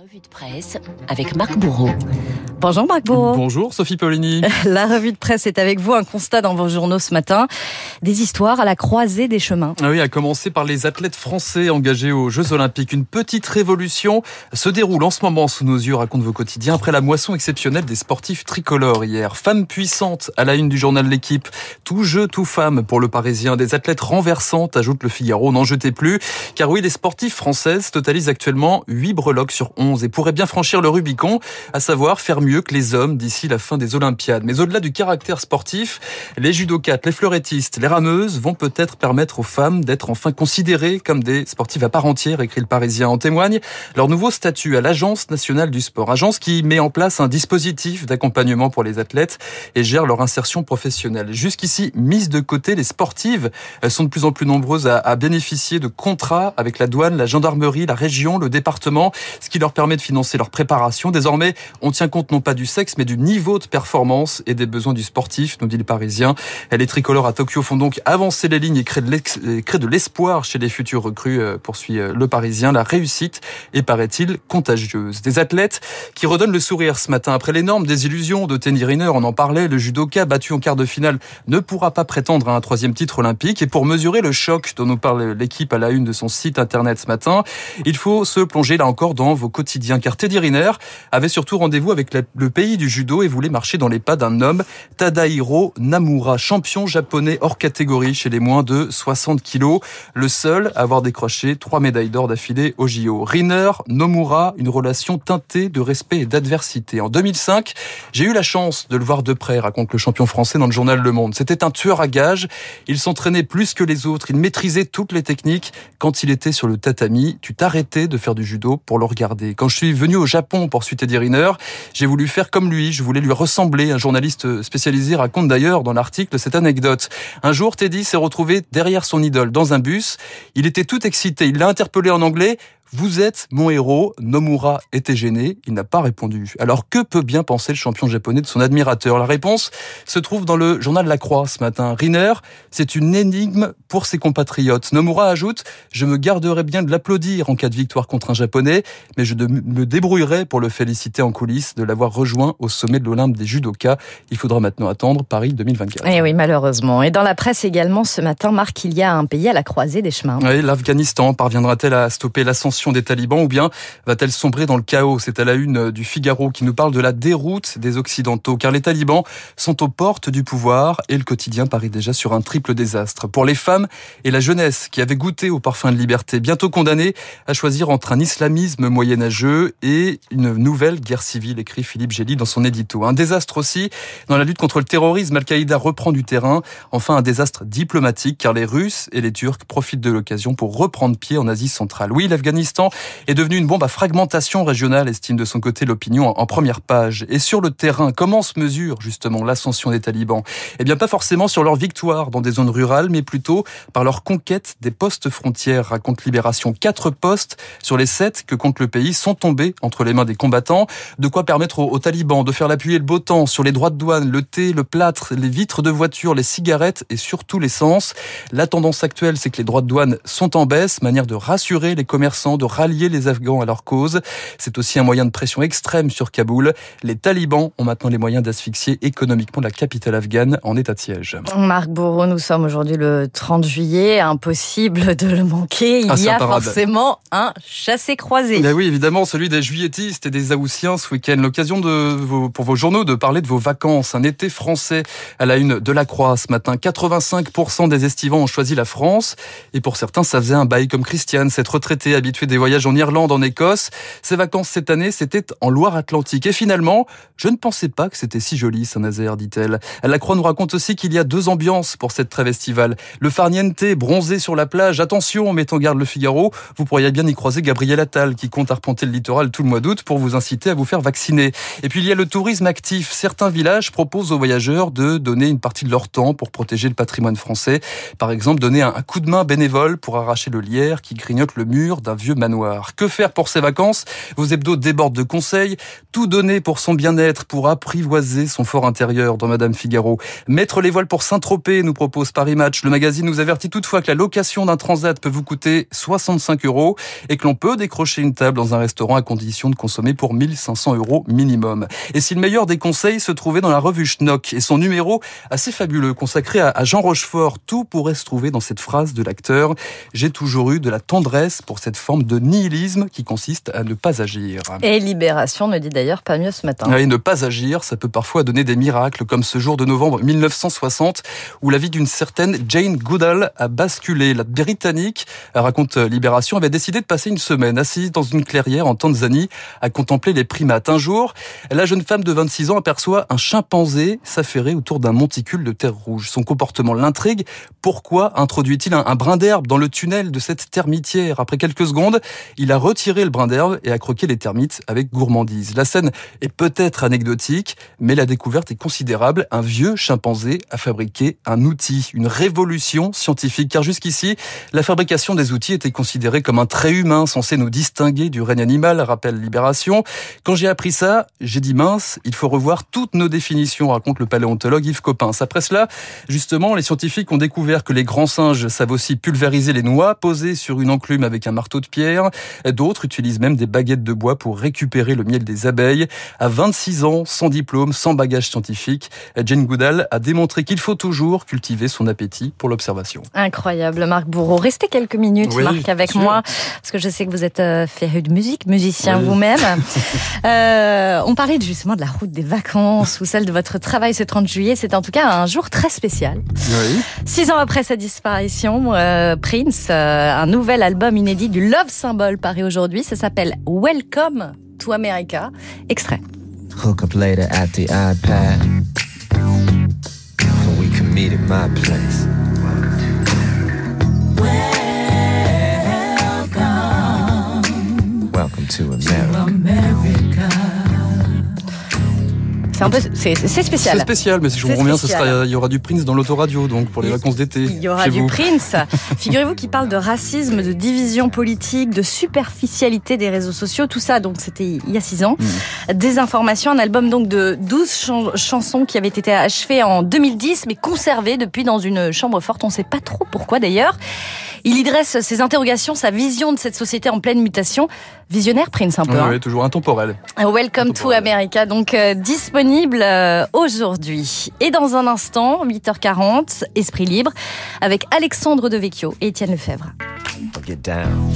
revue de presse avec Marc Bourreau. Bonjour Marc Bourreau. Bonjour Sophie Paulini. La revue de presse est avec vous. Un constat dans vos journaux ce matin. Des histoires à la croisée des chemins. Ah oui, à commencer par les athlètes français engagés aux Jeux Olympiques. Une petite révolution se déroule en ce moment sous nos yeux, raconte vos quotidiens, après la moisson exceptionnelle des sportifs tricolores hier. Femme puissante à la une du journal L'équipe. Tout jeu, tout femme pour le Parisien. Des athlètes renversantes, ajoute le Figaro. N'en jetez plus. Car oui, les sportifs françaises totalisent actuellement 8 breloques sur 11 et pourraient bien franchir le Rubicon, à savoir faire mieux mieux que les hommes d'ici la fin des Olympiades. Mais au-delà du caractère sportif, les judokates, les fleurettistes, les rameuses vont peut-être permettre aux femmes d'être enfin considérées comme des sportives à part entière, écrit le Parisien. En témoigne leur nouveau statut à l'Agence nationale du sport. Agence qui met en place un dispositif d'accompagnement pour les athlètes et gère leur insertion professionnelle. Jusqu'ici, mise de côté, les sportives sont de plus en plus nombreuses à, à bénéficier de contrats avec la douane, la gendarmerie, la région, le département, ce qui leur permet de financer leur préparation. Désormais, on tient compte non pas du sexe, mais du niveau de performance et des besoins du sportif, nous dit le Parisien. Les tricolores à Tokyo font donc avancer les lignes et créent de l'espoir chez les futurs recrues, euh, poursuit euh, le Parisien. La réussite est, paraît-il, contagieuse. Des athlètes qui redonnent le sourire ce matin. Après l'énorme désillusion de Tenny Riner, on en parlait, le judoka battu en quart de finale ne pourra pas prétendre à un troisième titre olympique. Et pour mesurer le choc dont nous parle l'équipe à la une de son site internet ce matin, il faut se plonger là encore dans vos quotidiens. Car Teddy Riner avait surtout rendez-vous avec le pays du judo et voulait marcher dans les pas d'un homme, Tadahiro Namura, champion japonais hors catégorie chez les moins de 60 kilos, le seul à avoir décroché trois médailles d'or d'affilée au JO. Riner, Nomura, une relation teintée de respect et d'adversité. En 2005, j'ai eu la chance de le voir de près, raconte le champion français dans le journal Le Monde. C'était un tueur à gages. Il s'entraînait plus que les autres. Il maîtrisait toutes les techniques. Quand il était sur le tatami, tu t'arrêtais de faire du judo pour le regarder. Quand je suis venu au Japon, poursuit Teddy Riner, j'ai voulu faire comme lui, je voulais lui ressembler. Un journaliste spécialisé raconte d'ailleurs dans l'article cette anecdote. Un jour, Teddy s'est retrouvé derrière son idole dans un bus. Il était tout excité. Il l'a interpellé en anglais. Vous êtes mon héros. Nomura était gêné. Il n'a pas répondu. Alors que peut bien penser le champion japonais de son admirateur? La réponse se trouve dans le journal La Croix ce matin. Riner, c'est une énigme pour ses compatriotes. Nomura ajoute Je me garderai bien de l'applaudir en cas de victoire contre un japonais, mais je me débrouillerai pour le féliciter en coulisses de l'avoir rejoint au sommet de l'Olympe des judokas. Il faudra maintenant attendre Paris 2024. Et eh oui, malheureusement. Et dans la presse également ce matin, Marc, il y a un pays à la croisée des chemins. Oui, l'Afghanistan parviendra-t-elle à stopper l'ascension des talibans ou bien va-t-elle sombrer dans le chaos? C'est à la une du Figaro qui nous parle de la déroute des Occidentaux, car les talibans sont aux portes du pouvoir et le quotidien parie déjà sur un triple désastre. Pour les femmes et la jeunesse qui avaient goûté au parfum de liberté, bientôt condamnées à choisir entre un islamisme moyenâgeux et une nouvelle guerre civile, écrit Philippe Gély dans son édito. Un désastre aussi dans la lutte contre le terrorisme, Al-Qaïda reprend du terrain. Enfin, un désastre diplomatique, car les Russes et les Turcs profitent de l'occasion pour reprendre pied en Asie centrale. Oui, l'Afghanistan est devenu une bombe à fragmentation régionale, estime de son côté l'opinion en première page. Et sur le terrain, comment se mesure justement l'ascension des talibans? Eh bien, pas forcément sur leur victoire dans des zones rurales, mais plutôt par leur conquête des postes frontières, raconte Libération. Quatre postes sur les sept que compte le pays sont tombés entre les mains des combattants. De quoi permettre aux, talibans de faire l'appui et le beau temps sur les droits de douane, le thé, le plâtre, les vitres de voiture, les cigarettes et surtout l'essence. La tendance actuelle, c'est que les droits de douane sont en baisse, manière de rassurer les commerçants de rallier les Afghans à leur cause. C'est aussi un moyen de pression extrême sur Kaboul. Les talibans ont maintenant les moyens d'asphyxier économiquement la capitale afghane en état de siège. Marc Bourreau, nous sommes aujourd'hui le 30 juillet. Impossible de le manquer. Il y a forcément un chassé-croisé. Ben oui, évidemment, celui des juilletistes et des Aoussiens ce week-end. L'occasion de vos, pour vos journaux de parler de vos vacances. Un été français à la une de la Croix ce matin. 85% des estivants ont choisi la France. Et pour certains, ça faisait un bail comme Christiane, cette retraitée habituée des voyages en Irlande, en Écosse. Ses vacances cette année, c'était en Loire-Atlantique. Et finalement, je ne pensais pas que c'était si joli, Saint-Nazaire, dit-elle. La Croix nous raconte aussi qu'il y a deux ambiances pour cette trêve estivale. Le farniente, bronzé sur la plage. Attention, met en garde le Figaro. Vous pourriez bien y croiser Gabriel Attal, qui compte arpenter le littoral tout le mois d'août pour vous inciter à vous faire vacciner. Et puis il y a le tourisme actif. Certains villages proposent aux voyageurs de donner une partie de leur temps pour protéger le patrimoine français. Par exemple, donner un coup de main bénévole pour arracher le lierre qui grignote le mur d'un vieux manoir. Que faire pour ses vacances? Vos hebdos débordent de conseils. Tout donner pour son bien-être, pour apprivoiser son fort intérieur dans Madame Figaro. Mettre les voiles pour Saint-Tropez, nous propose Paris Match. Le magazine nous avertit toutefois que la location d'un transat peut vous coûter 65 euros et que l'on peut décrocher une table dans un restaurant à condition de consommer pour 1500 euros minimum. Et si le meilleur des conseils se trouvait dans la revue Schnock et son numéro assez fabuleux consacré à Jean Rochefort, tout pourrait se trouver dans cette phrase de l'acteur. J'ai toujours eu de la tendresse pour cette forme de nihilisme qui consiste à ne pas agir. Et Libération ne dit d'ailleurs pas mieux ce matin. Oui, ne pas agir, ça peut parfois donner des miracles, comme ce jour de novembre 1960, où la vie d'une certaine Jane Goodall a basculé. La Britannique, raconte Libération, avait décidé de passer une semaine assise dans une clairière en Tanzanie à contempler les primates. Un jour, la jeune femme de 26 ans aperçoit un chimpanzé s'affairer autour d'un monticule de terre rouge. Son comportement l'intrigue. Pourquoi introduit-il un, brin d'herbe dans le tunnel de cette termitière? Après quelques secondes, il a retiré le brin d'herbe et a croqué les termites avec gourmandise. La scène est peut-être anecdotique, mais la découverte est considérable. Un vieux chimpanzé a fabriqué un outil, une révolution scientifique. Car jusqu'ici, la fabrication des outils était considérée comme un trait humain censé nous distinguer du règne animal, rappelle Libération. Quand j'ai appris ça, j'ai dit mince, il faut revoir toutes nos définitions, raconte le paléontologue Yves Copin. Après cela, justement, les scientifiques ont découvert que les grands singes savent aussi pulvériser les noix posées sur une enclume avec un marteau de pierre. D'autres utilisent même des baguettes de bois pour récupérer le miel des abeilles. À 26 ans, sans diplôme, sans bagage scientifique, Jane Goodall a démontré qu'il faut toujours cultiver son appétit pour l'observation. Incroyable, Marc Bourreau. Restez quelques minutes, Marc, avec moi, parce que je sais que vous êtes euh, féru de musique, musicien vous-même. euh, on parlait justement de la route des vacances ou celle de votre travail ce 30 juillet. C'est en tout cas un jour très spécial. Oui. Six ans après sa disparition, euh, Prince, un nouvel album inédit du Love Symbol paraît aujourd'hui. Ça s'appelle Welcome to America. Extrait. Hook up later at the iPad. So we can meet at my place. Welcome. Welcome to America. To America. C'est un peu, c'est spécial. C'est spécial, mais si je ce sera, il y aura du Prince dans l'autoradio, donc pour les vacances d'été. Il y aura du Prince. Figurez-vous qu'il parle de racisme, de division politique, de superficialité des réseaux sociaux, tout ça. Donc c'était il y a six ans. Hmm. Des informations, un album donc de 12 chansons qui avait été achevé en 2010, mais conservé depuis dans une chambre forte. On ne sait pas trop pourquoi d'ailleurs. Il y dresse ses interrogations, sa vision de cette société en pleine mutation. Visionnaire Prince un peu. Oui, hein. toujours intemporel. Welcome to America, donc euh, disponible euh, aujourd'hui. Et dans un instant, 8h40, Esprit libre, avec Alexandre Devecchio et Étienne Lefebvre. Get down.